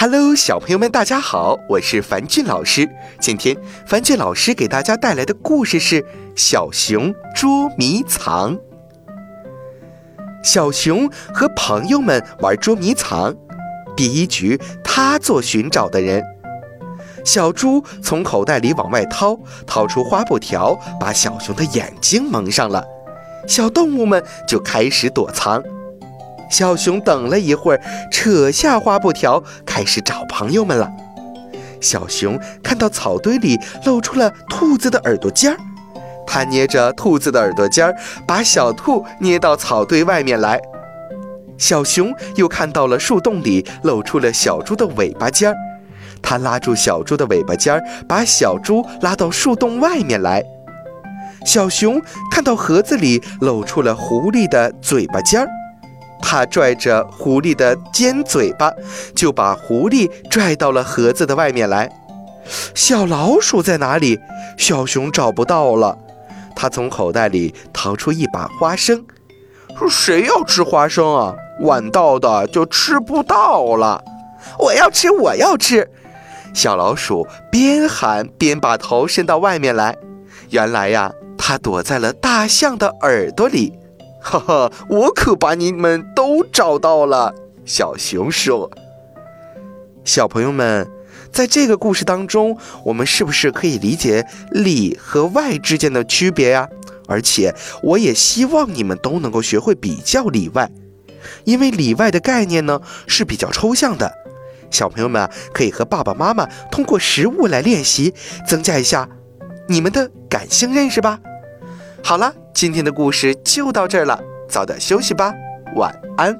Hello，小朋友们，大家好，我是樊俊老师。今天樊俊老师给大家带来的故事是《小熊捉迷藏》。小熊和朋友们玩捉迷藏，第一局他做寻找的人。小猪从口袋里往外掏，掏出花布条，把小熊的眼睛蒙上了。小动物们就开始躲藏。小熊等了一会儿，扯下花布条，开始找朋友们了。小熊看到草堆里露出了兔子的耳朵尖儿，它捏着兔子的耳朵尖儿，把小兔捏到草堆外面来。小熊又看到了树洞里露出了小猪的尾巴尖儿，它拉住小猪的尾巴尖儿，把小猪拉到树洞外面来。小熊看到盒子里露出了狐狸的嘴巴尖儿。他拽着狐狸的尖嘴巴，就把狐狸拽到了盒子的外面来。小老鼠在哪里？小熊找不到了。他从口袋里掏出一把花生，说：“谁要吃花生啊？晚到的就吃不到了。”我要吃，我要吃！小老鼠边喊边把头伸到外面来。原来呀，它躲在了大象的耳朵里。哈哈，我可把你们都找到了。小熊说：“小朋友们，在这个故事当中，我们是不是可以理解里和外之间的区别呀？而且，我也希望你们都能够学会比较里外，因为里外的概念呢是比较抽象的。小朋友们可以和爸爸妈妈通过实物来练习，增加一下你们的感性认识吧。好了。”今天的故事就到这儿了，早点休息吧，晚安。